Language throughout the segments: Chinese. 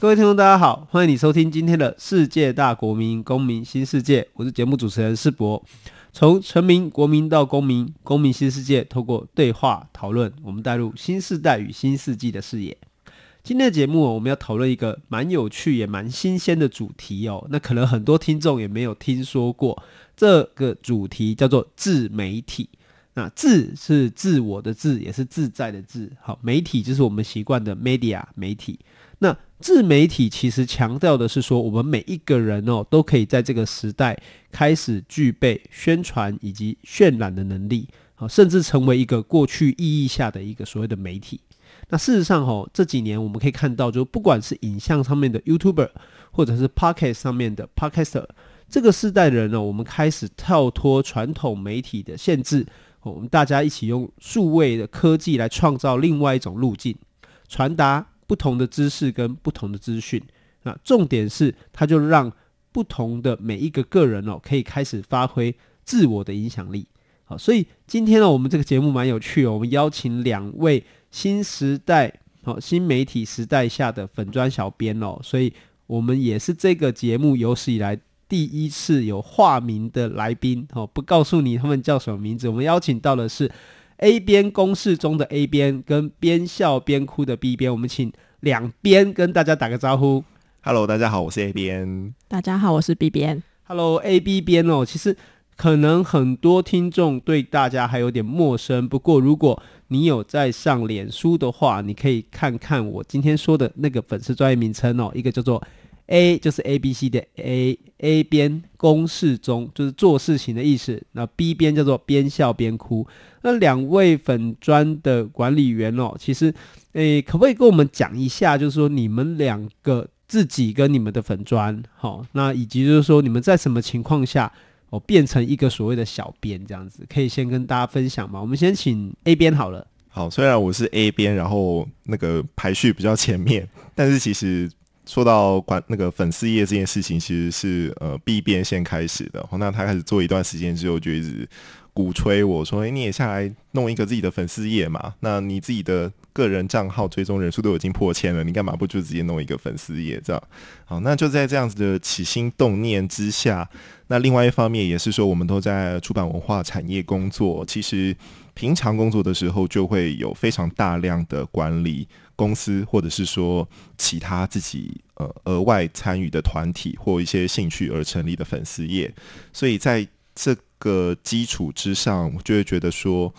各位听众，大家好，欢迎你收听今天的世界大国民公民新世界，我是节目主持人世博。从臣民、国民到公民，公民新世界，透过对话讨论，我们带入新世代与新世纪的视野。今天的节目，我们要讨论一个蛮有趣也蛮新鲜的主题哦。那可能很多听众也没有听说过，这个主题叫做自媒体。那自是自我的自，也是自在的自。好，媒体就是我们习惯的 media 媒体。那自媒体其实强调的是说，我们每一个人哦，都可以在这个时代开始具备宣传以及渲染的能力，啊，甚至成为一个过去意义下的一个所谓的媒体。那事实上哦，这几年我们可以看到，就不管是影像上面的 YouTuber，或者是 Podcast 上面的 Podcaster，这个世代的人呢，我们开始跳脱传统媒体的限制，我们大家一起用数位的科技来创造另外一种路径，传达。不同的知识跟不同的资讯，那重点是，它就让不同的每一个个人哦，可以开始发挥自我的影响力。好，所以今天呢，我们这个节目蛮有趣哦，我们邀请两位新时代哦，新媒体时代下的粉砖小编哦，所以我们也是这个节目有史以来第一次有化名的来宾哦，不告诉你他们叫什么名字，我们邀请到的是。A 边公式中的 A 边跟边笑边哭的 B 边，我们请两边跟大家打个招呼。Hello，大家好，我是 A 边。大家好，我是 B 边。Hello，A B 边哦，其实可能很多听众对大家还有点陌生，不过如果你有在上脸书的话，你可以看看我今天说的那个粉丝专业名称哦，一个叫做。A 就是 A B C 的 A，A 边公式中就是做事情的意思。那 B 边叫做边笑边哭。那两位粉砖的管理员哦，其实诶，可不可以跟我们讲一下，就是说你们两个自己跟你们的粉砖，好，那以及就是说你们在什么情况下哦变成一个所谓的小编这样子，可以先跟大家分享吗？我们先请 A 边好了。好，虽然我是 A 边，然后那个排序比较前面，但是其实。说到管那个粉丝页这件事情，其实是呃 B 编先开始的。那他开始做一段时间之后，就一直鼓吹我说：“哎，你也下来弄一个自己的粉丝页嘛？那你自己的个人账号追踪人数都已经破千了，你干嘛不就直接弄一个粉丝页？这样好？那就在这样子的起心动念之下，那另外一方面也是说，我们都在出版文化产业工作，其实平常工作的时候就会有非常大量的管理。”公司或者是说其他自己呃额外参与的团体或一些兴趣而成立的粉丝业，所以在这个基础之上，我就会觉得说，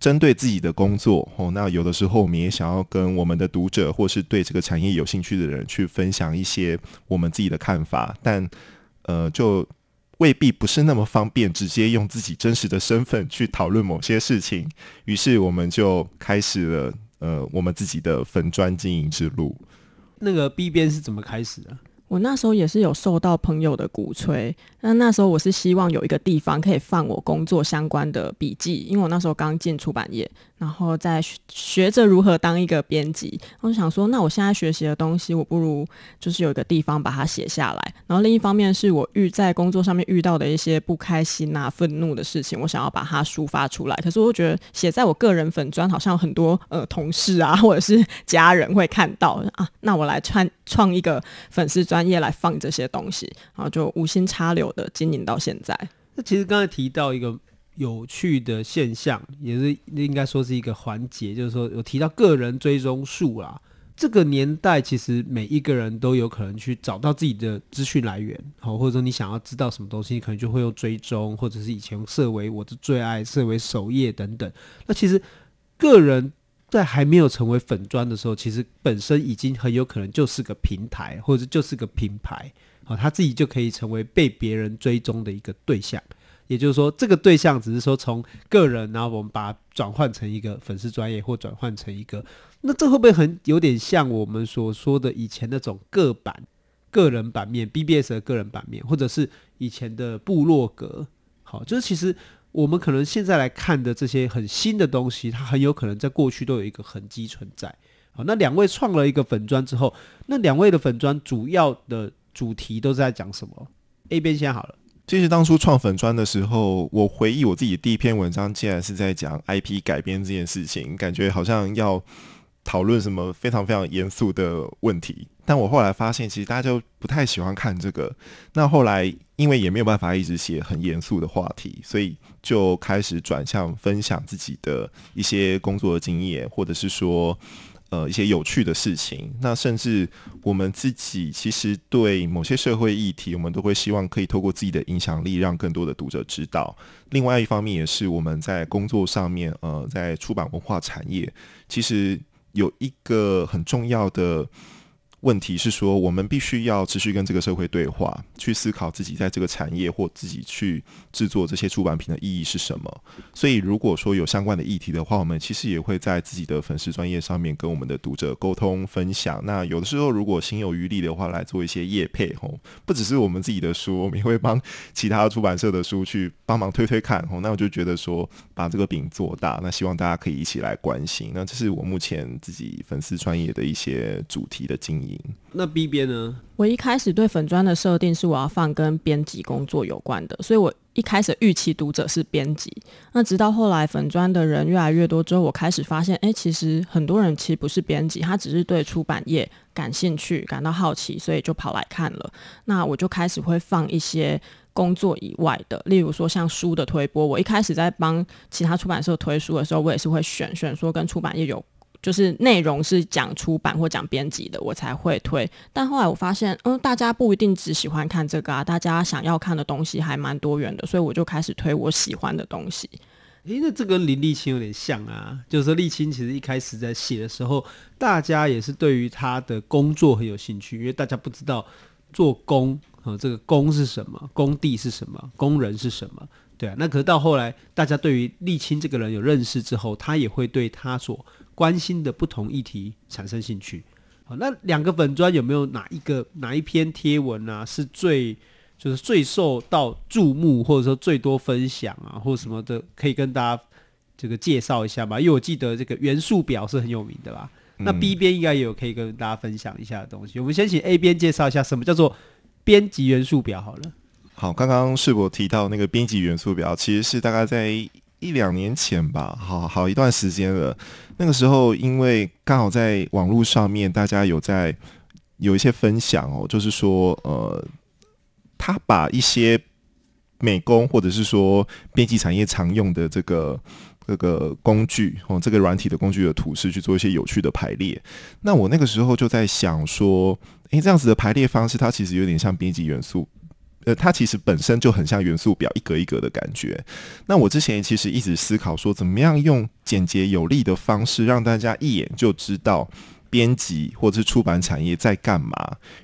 针对自己的工作哦，那有的时候我们也想要跟我们的读者或是对这个产业有兴趣的人去分享一些我们自己的看法，但呃就未必不是那么方便直接用自己真实的身份去讨论某些事情，于是我们就开始了。呃，我们自己的粉砖经营之路，那个 B 边是怎么开始的？我那时候也是有受到朋友的鼓吹，那那时候我是希望有一个地方可以放我工作相关的笔记，因为我那时候刚进出版业。然后在学着如何当一个编辑，我就想说，那我现在学习的东西，我不如就是有一个地方把它写下来。然后另一方面是我遇在工作上面遇到的一些不开心啊、愤怒的事情，我想要把它抒发出来。可是我觉得写在我个人粉专，好像很多呃同事啊或者是家人会看到啊，那我来创创一个粉丝专专业来放这些东西，然后就无心插柳的经营到现在。那其实刚才提到一个。有趣的现象，也是应该说是一个环节，就是说有提到个人追踪数啦。这个年代其实每一个人都有可能去找到自己的资讯来源，好，或者说你想要知道什么东西，你可能就会用追踪，或者是以前设为我的最爱，设为首页等等。那其实个人在还没有成为粉专的时候，其实本身已经很有可能就是个平台，或者就是个品牌，好，他自己就可以成为被别人追踪的一个对象。也就是说，这个对象只是说从个人，然后我们把它转换成一个粉丝专业，或转换成一个，那这会不会很有点像我们所说的以前那种个版？个人版面，BBS 的个人版面，或者是以前的部落格，好，就是其实我们可能现在来看的这些很新的东西，它很有可能在过去都有一个痕迹存在。好，那两位创了一个粉砖之后，那两位的粉砖主要的主题都是在讲什么？A 边先好了。其实当初创粉砖的时候，我回忆我自己第一篇文章，竟然是在讲 IP 改编这件事情，感觉好像要讨论什么非常非常严肃的问题。但我后来发现，其实大家就不太喜欢看这个。那后来因为也没有办法一直写很严肃的话题，所以就开始转向分享自己的一些工作的经验，或者是说。呃，一些有趣的事情，那甚至我们自己其实对某些社会议题，我们都会希望可以透过自己的影响力，让更多的读者知道。另外一方面，也是我们在工作上面，呃，在出版文化产业，其实有一个很重要的。问题是说，我们必须要持续跟这个社会对话，去思考自己在这个产业或自己去制作这些出版品的意义是什么。所以，如果说有相关的议题的话，我们其实也会在自己的粉丝专业上面跟我们的读者沟通分享。那有的时候，如果心有余力的话，来做一些业配吼，不只是我们自己的书，我们也会帮其他出版社的书去帮忙推推看吼。那我就觉得说，把这个饼做大，那希望大家可以一起来关心。那这是我目前自己粉丝专业的一些主题的经验营。那 B 边呢？我一开始对粉砖的设定是我要放跟编辑工作有关的，所以我一开始预期读者是编辑。那直到后来粉砖的人越来越多之后，我开始发现，哎、欸，其实很多人其实不是编辑，他只是对出版业感兴趣、感到好奇，所以就跑来看了。那我就开始会放一些工作以外的，例如说像书的推播。我一开始在帮其他出版社推书的时候，我也是会选选说跟出版业有。就是内容是讲出版或讲编辑的，我才会推。但后来我发现，嗯，大家不一定只喜欢看这个啊，大家想要看的东西还蛮多元的，所以我就开始推我喜欢的东西。诶，那这跟林立青有点像啊，就是说立青其实一开始在写的时候，大家也是对于他的工作很有兴趣，因为大家不知道做工和这个工是什么，工地是什么，工人是什么，对啊。那可是到后来，大家对于立青这个人有认识之后，他也会对他所关心的不同议题产生兴趣，好，那两个粉砖有没有哪一个哪一篇贴文啊是最就是最受到注目，或者说最多分享啊，或者什么的，可以跟大家这个介绍一下吗？因为我记得这个元素表是很有名的吧？嗯、那 B 边应该也有可以跟大家分享一下的东西。我们先请 A 边介绍一下什么叫做编辑元素表好了。好，刚刚世博提到那个编辑元素表，其实是大概在一两年前吧，好好一段时间了。那个时候，因为刚好在网络上面，大家有在有一些分享哦，就是说，呃，他把一些美工或者是说编辑产业常用的这个这个工具哦，这个软体的工具的图示去做一些有趣的排列。那我那个时候就在想说，诶，这样子的排列方式，它其实有点像编辑元素。呃，它其实本身就很像元素表，一格一格的感觉。那我之前其实一直思考说，怎么样用简洁有力的方式，让大家一眼就知道编辑或者是出版产业在干嘛。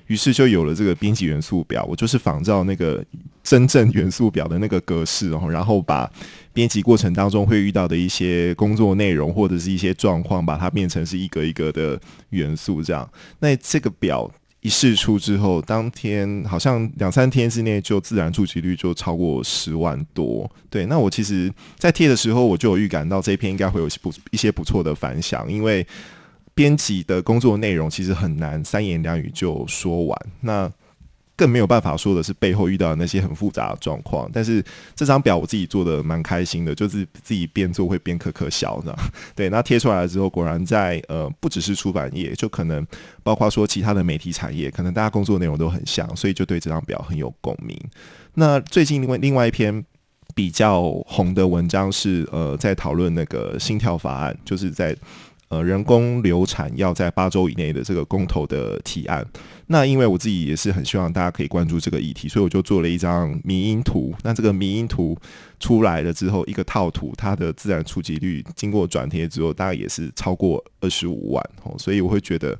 于是就有了这个编辑元素表。我就是仿照那个真正元素表的那个格式，然后然后把编辑过程当中会遇到的一些工作内容或者是一些状况，把它变成是一格一格的元素。这样，那这个表。一试出之后，当天好像两三天之内就自然触及率就超过十万多。对，那我其实，在贴的时候我就有预感到这篇应该会有不一些不错的反响，因为编辑的工作内容其实很难三言两语就说完。那更没有办法说的是背后遇到的那些很复杂的状况，但是这张表我自己做的蛮开心的，就是自己边做会边可可笑的。对，那贴出来了之后，果然在呃不只是出版业，就可能包括说其他的媒体产业，可能大家工作内容都很像，所以就对这张表很有共鸣。那最近另外另外一篇比较红的文章是呃在讨论那个心跳法案，就是在。呃，人工流产要在八周以内的这个公投的提案，那因为我自己也是很希望大家可以关注这个议题，所以我就做了一张迷因图。那这个迷因图出来了之后，一个套图，它的自然触及率经过转贴之后，大概也是超过二十五万。所以我会觉得，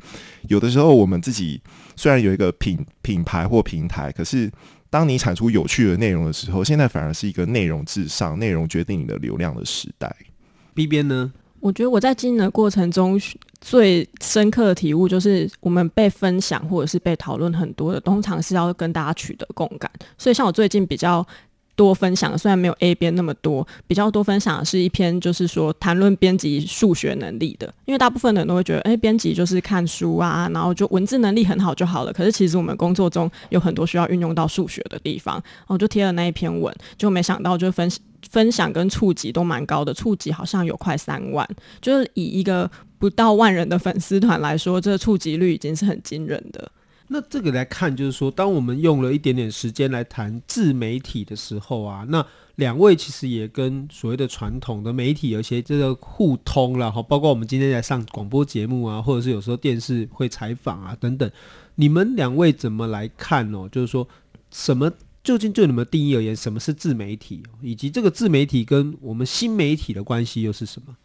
有的时候我们自己虽然有一个品品牌或平台，可是当你产出有趣的内容的时候，现在反而是一个内容至上、内容决定你的流量的时代。B 编呢？我觉得我在经营的过程中最深刻的体悟就是，我们被分享或者是被讨论很多的，通常是要跟大家取得共感。所以，像我最近比较多分享，虽然没有 A 编那么多，比较多分享的是一篇，就是说谈论编辑数学能力的。因为大部分的人都会觉得，哎，编辑就是看书啊，然后就文字能力很好就好了。可是，其实我们工作中有很多需要运用到数学的地方。我就贴了那一篇文，就没想到就分分享跟触及都蛮高的，触及好像有快三万，就是以一个。不到万人的粉丝团来说，这个触及率已经是很惊人的。那这个来看，就是说，当我们用了一点点时间来谈自媒体的时候啊，那两位其实也跟所谓的传统的媒体有些这个互通了哈。包括我们今天在上广播节目啊，或者是有时候电视会采访啊等等，你们两位怎么来看哦？就是说，什么究竟就你们定义而言，什么是自媒体，以及这个自媒体跟我们新媒体的关系又是什么？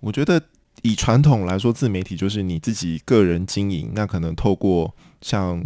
我觉得。以传统来说，自媒体就是你自己个人经营，那可能透过像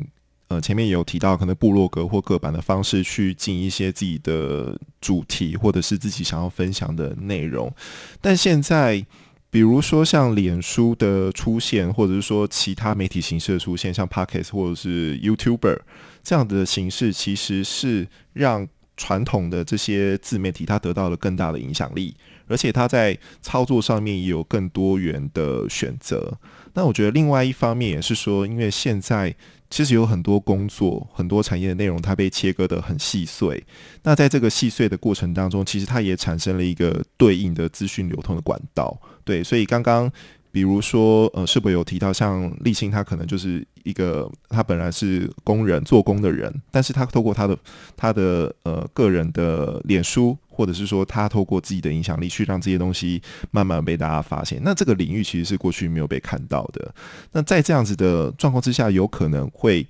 呃前面有提到，可能部落格或各版的方式去进一些自己的主题，或者是自己想要分享的内容。但现在，比如说像脸书的出现，或者是说其他媒体形式的出现，像 Pockets 或者是 YouTuber 这样的形式，其实是让传统的这些自媒体它得到了更大的影响力。而且它在操作上面也有更多元的选择。那我觉得另外一方面也是说，因为现在其实有很多工作、很多产业的内容，它被切割的很细碎。那在这个细碎的过程当中，其实它也产生了一个对应的资讯流通的管道。对，所以刚刚。比如说，呃，是否有提到像立新，他可能就是一个他本来是工人做工的人，但是他透过他的他的呃个人的脸书，或者是说他透过自己的影响力去让这些东西慢慢被大家发现。那这个领域其实是过去没有被看到的。那在这样子的状况之下，有可能会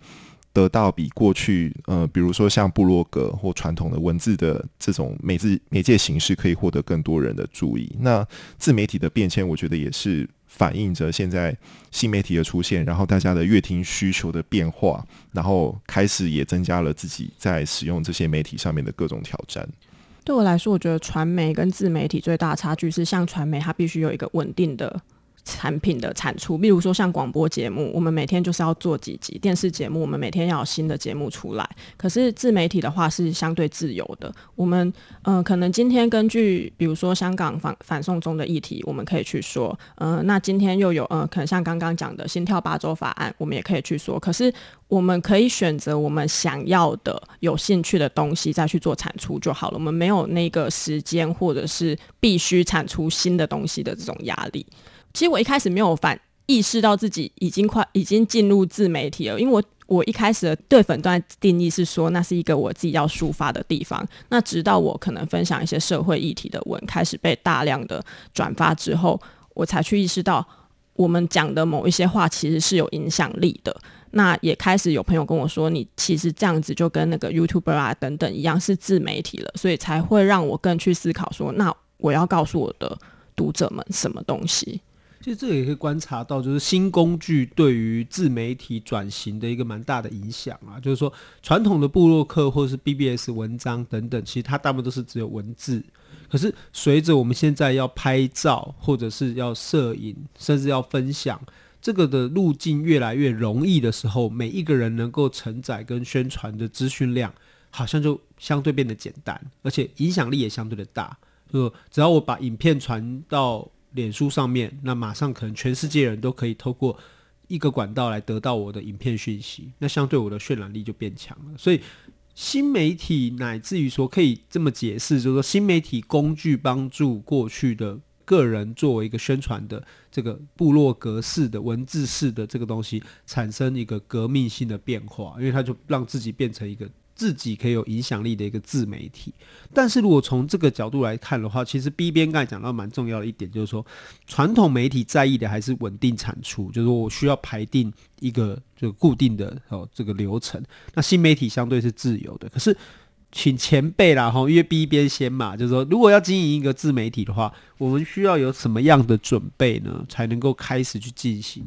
得到比过去呃，比如说像布洛格或传统的文字的这种媒字媒介形式，可以获得更多人的注意。那自媒体的变迁，我觉得也是。反映着现在新媒体的出现，然后大家的阅听需求的变化，然后开始也增加了自己在使用这些媒体上面的各种挑战。对我来说，我觉得传媒跟自媒体最大的差距是，像传媒它必须有一个稳定的。产品的产出，比如说像广播节目，我们每天就是要做几集；电视节目，我们每天要有新的节目出来。可是自媒体的话是相对自由的，我们嗯、呃，可能今天根据比如说香港反反送中的议题，我们可以去说，嗯、呃，那今天又有嗯、呃，可能像刚刚讲的心跳八周法案，我们也可以去说。可是我们可以选择我们想要的、有兴趣的东西再去做产出就好了。我们没有那个时间或者是必须产出新的东西的这种压力。其实我一开始没有反意识到自己已经快已经进入自媒体了，因为我我一开始的对粉段定义是说，那是一个我自己要抒发的地方。那直到我可能分享一些社会议题的文开始被大量的转发之后，我才去意识到我们讲的某一些话其实是有影响力的。那也开始有朋友跟我说，你其实这样子就跟那个 YouTuber 啊等等一样是自媒体了，所以才会让我更去思考说，那我要告诉我的读者们什么东西。其实这个也可以观察到，就是新工具对于自媒体转型的一个蛮大的影响啊。就是说，传统的部落客或者是 BBS 文章等等，其实它大部分都是只有文字。可是随着我们现在要拍照，或者是要摄影，甚至要分享，这个的路径越来越容易的时候，每一个人能够承载跟宣传的资讯量，好像就相对变得简单，而且影响力也相对的大。就只要我把影片传到脸书上面，那马上可能全世界人都可以透过一个管道来得到我的影片讯息，那相对我的渲染力就变强了。所以新媒体乃至于说可以这么解释，就是说新媒体工具帮助过去的个人作为一个宣传的这个部落格式的文字式的这个东西产生一个革命性的变化，因为它就让自己变成一个。自己可以有影响力的一个自媒体，但是如果从这个角度来看的话，其实 B 边刚才讲到蛮重要的一点，就是说传统媒体在意的还是稳定产出，就是我需要排定一个就固定的哦这个流程。那新媒体相对是自由的，可是请前辈啦哈，因为 B 边先嘛，就是说如果要经营一个自媒体的话，我们需要有什么样的准备呢，才能够开始去进行？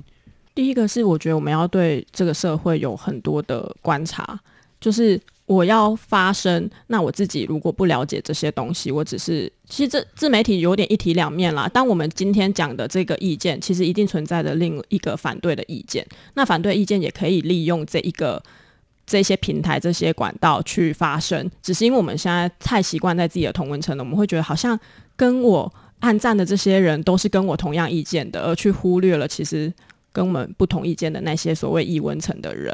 第一个是我觉得我们要对这个社会有很多的观察。就是我要发声，那我自己如果不了解这些东西，我只是其实这自媒体有点一体两面啦。当我们今天讲的这个意见，其实一定存在着另一个反对的意见，那反对意见也可以利用这一个这些平台、这些管道去发声，只是因为我们现在太习惯在自己的同温层了，我们会觉得好像跟我按赞的这些人都是跟我同样意见的，而去忽略了其实跟我们不同意见的那些所谓异温层的人。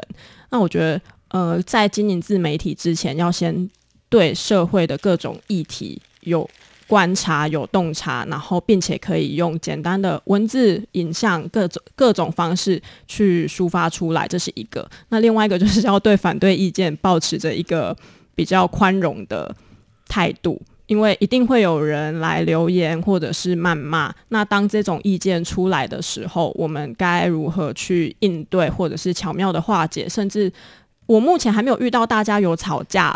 那我觉得。呃，在经营自媒体之前，要先对社会的各种议题有观察、有洞察，然后并且可以用简单的文字、影像各种各种方式去抒发出来，这是一个。那另外一个就是要对反对意见保持着一个比较宽容的态度，因为一定会有人来留言或者是谩骂。那当这种意见出来的时候，我们该如何去应对，或者是巧妙的化解，甚至。我目前还没有遇到大家有吵架，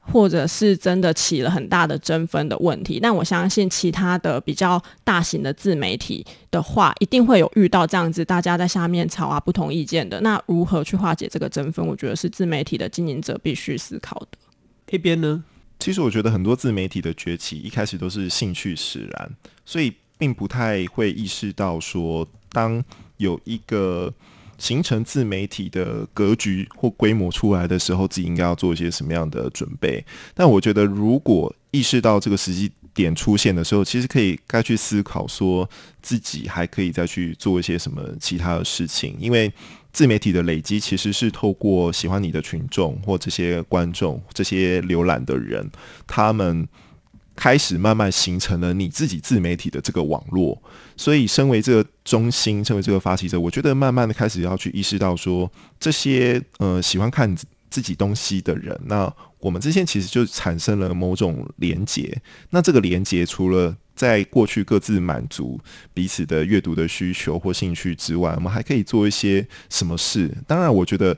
或者是真的起了很大的争分的问题。但我相信其他的比较大型的自媒体的话，一定会有遇到这样子大家在下面吵啊，不同意见的。那如何去化解这个争分？我觉得是自媒体的经营者必须思考的。这边呢，其实我觉得很多自媒体的崛起一开始都是兴趣使然，所以并不太会意识到说，当有一个。形成自媒体的格局或规模出来的时候，自己应该要做一些什么样的准备？但我觉得，如果意识到这个时机点出现的时候，其实可以该去思考，说自己还可以再去做一些什么其他的事情。因为自媒体的累积，其实是透过喜欢你的群众或这些观众、这些浏览的人，他们。开始慢慢形成了你自己自媒体的这个网络，所以身为这个中心，身为这个发起者，我觉得慢慢的开始要去意识到说，这些呃喜欢看自己东西的人，那我们之间其实就产生了某种连结。那这个连结除了在过去各自满足彼此的阅读的需求或兴趣之外，我们还可以做一些什么事？当然，我觉得。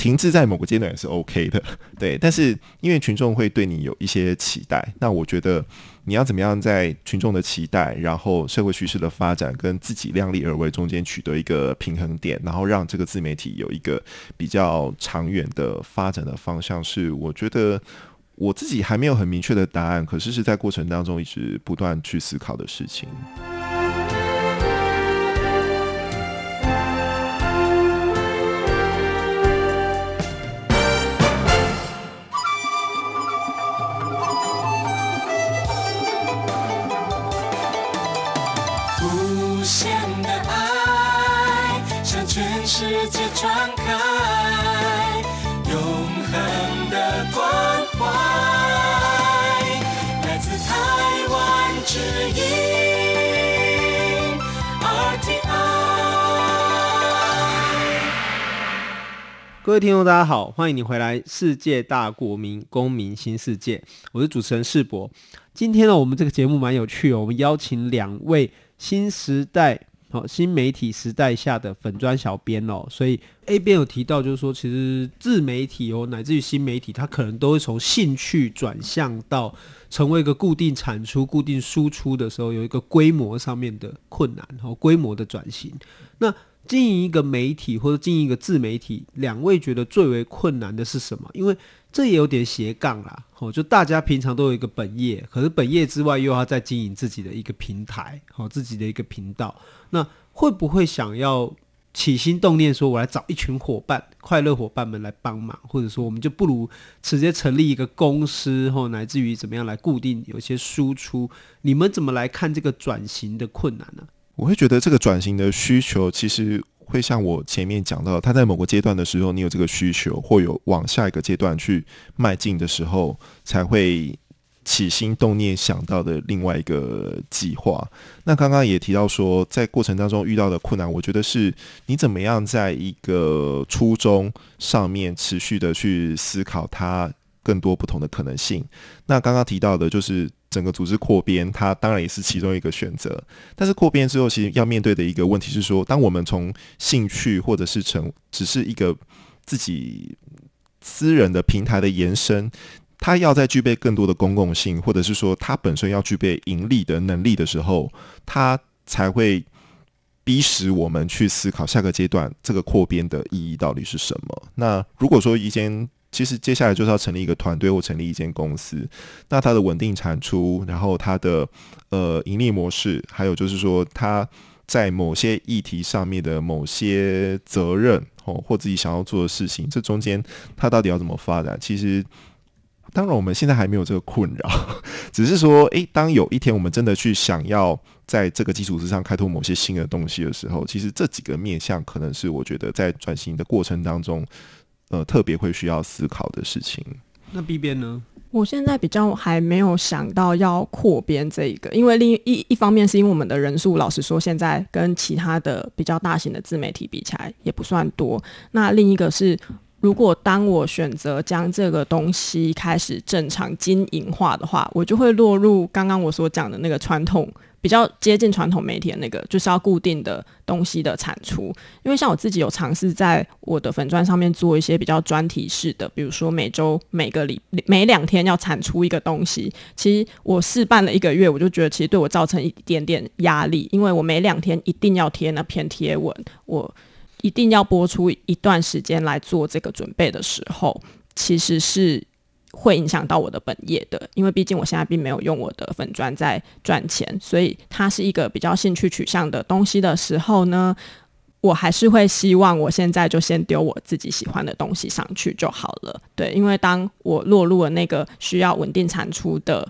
停滞在某个阶段也是 OK 的，对。但是因为群众会对你有一些期待，那我觉得你要怎么样在群众的期待，然后社会趋势的发展跟自己量力而为中间取得一个平衡点，然后让这个自媒体有一个比较长远的发展的方向，是我觉得我自己还没有很明确的答案，可是是在过程当中一直不断去思考的事情。各位听众，大家好，欢迎你回来《世界大国民公民新世界》，我是主持人世博。今天呢，我们这个节目蛮有趣哦，我们邀请两位新时代、哦新媒体时代下的粉砖小编哦，所以 A 编有提到，就是说，其实自媒体哦，乃至于新媒体，它可能都会从兴趣转向到成为一个固定产出、固定输出的时候，有一个规模上面的困难和规模的转型。那经营一个媒体或者经营一个自媒体，两位觉得最为困难的是什么？因为这也有点斜杠啦，哦，就大家平常都有一个本业，可是本业之外又要再经营自己的一个平台，好，自己的一个频道，那会不会想要起心动念说，我来找一群伙伴、快乐伙伴们来帮忙，或者说我们就不如直接成立一个公司，或乃至于怎么样来固定有些输出？你们怎么来看这个转型的困难呢？我会觉得这个转型的需求，其实会像我前面讲到，他在某个阶段的时候，你有这个需求，或有往下一个阶段去迈进的时候，才会起心动念想到的另外一个计划。那刚刚也提到说，在过程当中遇到的困难，我觉得是你怎么样在一个初衷上面持续的去思考它更多不同的可能性。那刚刚提到的就是。整个组织扩编，它当然也是其中一个选择。但是扩编之后，其实要面对的一个问题是说，当我们从兴趣或者是成只是一个自己私人的平台的延伸，它要再具备更多的公共性，或者是说它本身要具备盈利的能力的时候，它才会逼使我们去思考下个阶段这个扩编的意义到底是什么。那如果说一间其实接下来就是要成立一个团队或成立一间公司。那它的稳定产出，然后它的呃盈利模式，还有就是说它在某些议题上面的某些责任哦，或自己想要做的事情，这中间它到底要怎么发展？其实。当然，我们现在还没有这个困扰，只是说，诶，当有一天我们真的去想要在这个基础之上开拓某些新的东西的时候，其实这几个面向可能是我觉得在转型的过程当中，呃，特别会需要思考的事情。那 B 边呢？我现在比较还没有想到要扩编这一个，因为另一一方面是因为我们的人数，老实说，现在跟其他的比较大型的自媒体比起来也不算多。那另一个是。如果当我选择将这个东西开始正常经营化的话，我就会落入刚刚我所讲的那个传统比较接近传统媒体的那个，就是要固定的东西的产出。因为像我自己有尝试在我的粉专上面做一些比较专题式的，比如说每周每个礼每两天要产出一个东西。其实我试办了一个月，我就觉得其实对我造成一点点压力，因为我每两天一定要贴那篇贴文，我。一定要播出一段时间来做这个准备的时候，其实是会影响到我的本业的，因为毕竟我现在并没有用我的粉砖在赚钱，所以它是一个比较兴趣取向的东西的时候呢，我还是会希望我现在就先丢我自己喜欢的东西上去就好了。对，因为当我落入了那个需要稳定产出的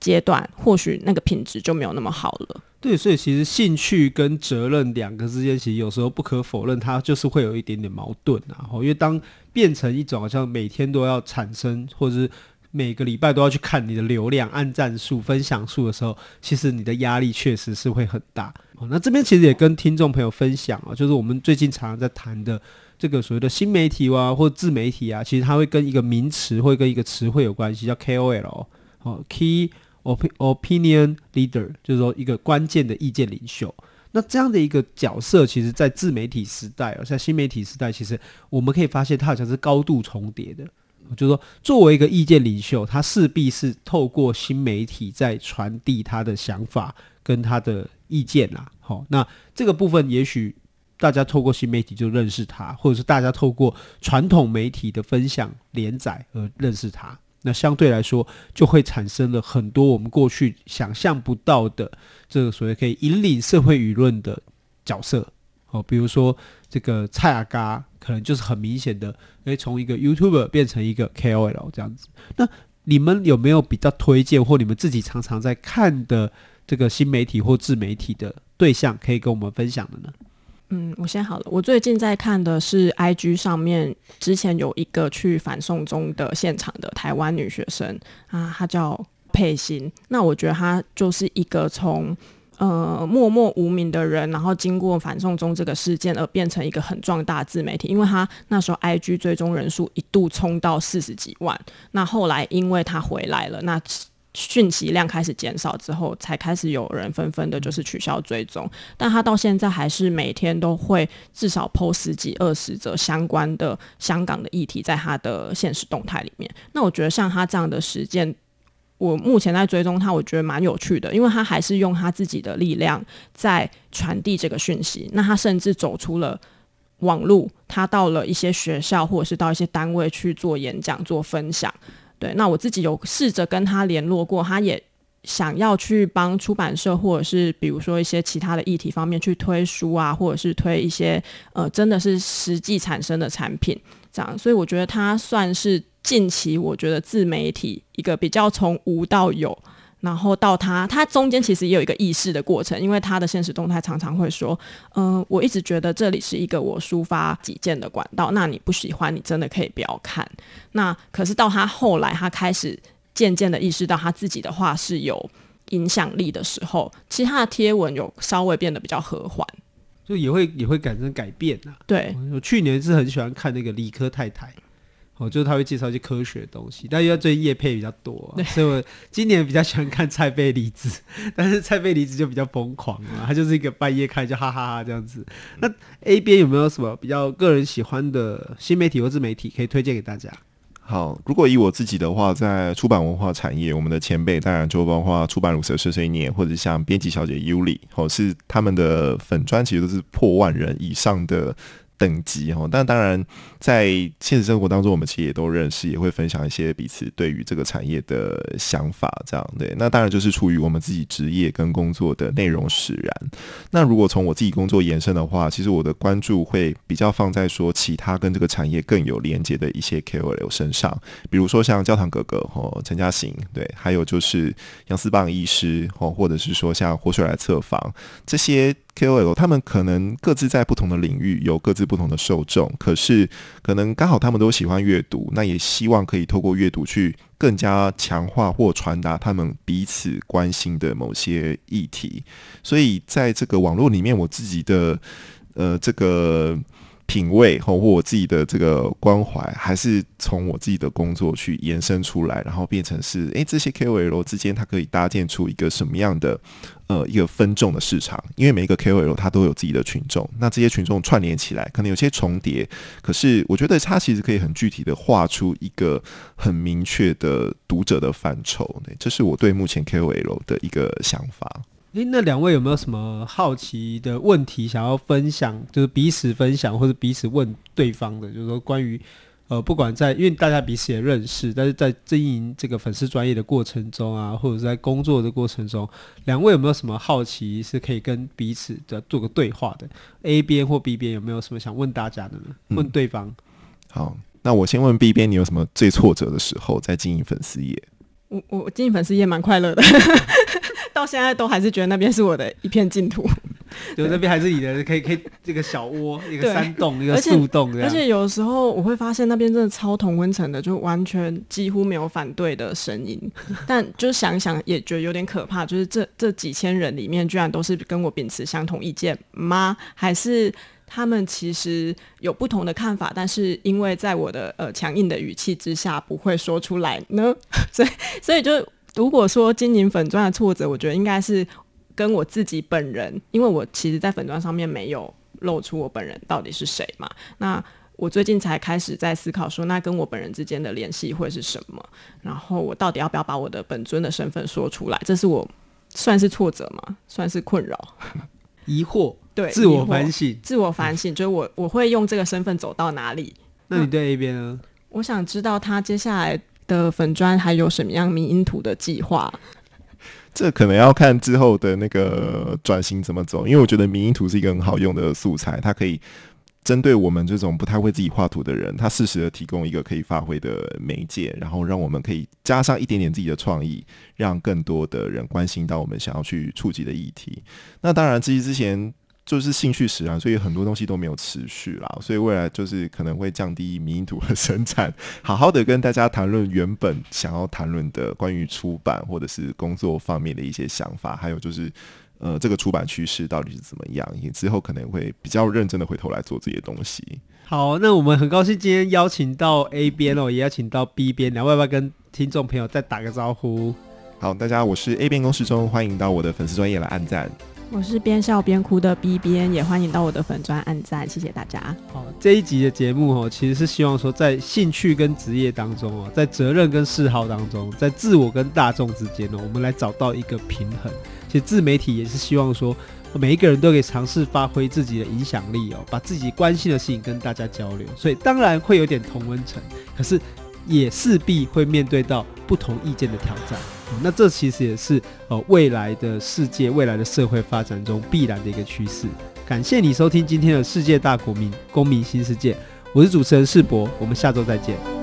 阶段，或许那个品质就没有那么好了。对，所以其实兴趣跟责任两个之间，其实有时候不可否认，它就是会有一点点矛盾啊。因为当变成一种好像每天都要产生，或者是每个礼拜都要去看你的流量、按赞数、分享数的时候，其实你的压力确实是会很大。那这边其实也跟听众朋友分享啊，就是我们最近常常在谈的这个所谓的新媒体啊，或自媒体啊，其实它会跟一个名词，会跟一个词汇有关系，叫 KOL 哦，Key。Opinion leader 就是说一个关键的意见领袖，那这样的一个角色，其实，在自媒体时代，而在新媒体时代，其实我们可以发现，它好像是高度重叠的。就是说，作为一个意见领袖，他势必是透过新媒体在传递他的想法跟他的意见啦。好，那这个部分，也许大家透过新媒体就认识他，或者是大家透过传统媒体的分享连载而认识他。那相对来说，就会产生了很多我们过去想象不到的这个所谓可以引领社会舆论的角色哦，比如说这个蔡阿嘎，可能就是很明显的，诶，从一个 YouTuber 变成一个 KOL 这样子。那你们有没有比较推荐或你们自己常常在看的这个新媒体或自媒体的对象，可以跟我们分享的呢？嗯，我先好了。我最近在看的是 IG 上面，之前有一个去反送中的现场的台湾女学生啊，她叫佩欣。那我觉得她就是一个从呃默默无名的人，然后经过反送中这个事件而变成一个很壮大自媒体。因为她那时候 IG 追踪人数一度冲到四十几万，那后来因为她回来了，那。讯息量开始减少之后，才开始有人纷纷的，就是取消追踪。但他到现在还是每天都会至少 po 十几、二十则相关的香港的议题在他的现实动态里面。那我觉得像他这样的实践，我目前在追踪他，我觉得蛮有趣的，因为他还是用他自己的力量在传递这个讯息。那他甚至走出了网路，他到了一些学校或者是到一些单位去做演讲、做分享。对，那我自己有试着跟他联络过，他也想要去帮出版社，或者是比如说一些其他的议题方面去推书啊，或者是推一些呃，真的是实际产生的产品，这样。所以我觉得他算是近期我觉得自媒体一个比较从无到有。然后到他，他中间其实也有一个意识的过程，因为他的现实动态常常会说，嗯、呃，我一直觉得这里是一个我抒发己见的管道，那你不喜欢，你真的可以不要看。那可是到他后来，他开始渐渐的意识到他自己的话是有影响力的时候，其实他的贴文有稍微变得比较和缓，就也会也会产生改变呐、啊。对，我去年是很喜欢看那个理科太太。哦，就是他会介绍一些科学的东西，但因为最近叶配比较多，所以我今年比较喜欢看蔡贝离子，但是蔡贝离子就比较疯狂啊，他就是一个半夜看就哈哈哈这样子。那 A 边有没有什么比较个人喜欢的新媒体或自媒体可以推荐给大家？好，如果以我自己的话，在出版文化产业，我们的前辈当然就包括出版鲁蛇碎碎念，或者像编辑小姐 Yuli，哦，是他们的粉专其实都是破万人以上的等级哦，但当然在现实生活当中，我们其实也都认识，也会分享一些彼此对于这个产业的想法，这样对。那当然就是出于我们自己职业跟工作的内容使然。那如果从我自己工作延伸的话，其实我的关注会比较放在说其他跟这个产业更有连接的一些 KOL 身上，比如说像焦糖哥哥哦，陈嘉行对，还有就是杨思棒医师哦，或者是说像活水来测访这些。KOL 他们可能各自在不同的领域有各自不同的受众，可是可能刚好他们都喜欢阅读，那也希望可以透过阅读去更加强化或传达他们彼此关心的某些议题。所以在这个网络里面，我自己的呃这个。品味或我自己的这个关怀，还是从我自己的工作去延伸出来，然后变成是，诶，这些 KOL 之间，它可以搭建出一个什么样的呃一个分众的市场？因为每一个 KOL 它都有自己的群众，那这些群众串联起来，可能有些重叠，可是我觉得它其实可以很具体的画出一个很明确的读者的范畴。这是我对目前 KOL 的一个想法。诶，那两位有没有什么好奇的问题想要分享？就是彼此分享，或者彼此问对方的，就是说关于呃，不管在因为大家彼此也认识，但是在经营这个粉丝专业的过程中啊，或者是在工作的过程中，两位有没有什么好奇是可以跟彼此的做个对话的？A 边或 B 边有没有什么想问大家的呢？问对方。嗯、好，那我先问 B 边，你有什么最挫折的时候在经营粉丝业？我我经营粉丝业蛮快乐的。到现在都还是觉得那边是我的一片净土，就那边还是你的，可以可以这个小窝，一个山洞，一个树洞。而且有时候我会发现那边真的超同温层的，就完全几乎没有反对的声音。但就想想也觉得有点可怕，就是这这几千人里面，居然都是跟我秉持相同意见吗？还是他们其实有不同的看法，但是因为在我的呃强硬的语气之下不会说出来呢？所以所以就。如果说经营粉钻的挫折，我觉得应该是跟我自己本人，因为我其实，在粉钻上面没有露出我本人到底是谁嘛。那我最近才开始在思考说，那跟我本人之间的联系会是什么？然后我到底要不要把我的本尊的身份说出来？这是我算是挫折吗？算是困扰、疑惑？对，自我反省，自我反省，就是我我会用这个身份走到哪里？那你对 A 边呢？我想知道他接下来。的粉砖还有什么样迷因图的计划？这可能要看之后的那个转型怎么走，因为我觉得迷因图是一个很好用的素材，它可以针对我们这种不太会自己画图的人，它适时的提供一个可以发挥的媒介，然后让我们可以加上一点点自己的创意，让更多的人关心到我们想要去触及的议题。那当然，至于之前。就是兴趣使然，所以很多东西都没有持续啦。所以未来就是可能会降低迷因图的 生产，好好的跟大家谈论原本想要谈论的关于出版或者是工作方面的一些想法，还有就是呃这个出版趋势到底是怎么样，也之后可能会比较认真的回头来做这些东西。好，那我们很高兴今天邀请到 A 边哦，也邀请到 B 边，两位要不要跟听众朋友再打个招呼？好，大家我是 A 边公式中，欢迎到我的粉丝专业来按赞。我是边笑边哭的 B 边，也欢迎到我的粉专按赞，谢谢大家。好，这一集的节目哦，其实是希望说，在兴趣跟职业当中哦，在责任跟嗜好当中，在自我跟大众之间呢，我们来找到一个平衡。其实自媒体也是希望说，每一个人都可以尝试发挥自己的影响力哦，把自己关心的事情跟大家交流。所以当然会有点同温层，可是也势必会面对到不同意见的挑战。那这其实也是呃未来的世界、未来的社会发展中必然的一个趋势。感谢你收听今天的世界大国民公民新世界，我是主持人世博，我们下周再见。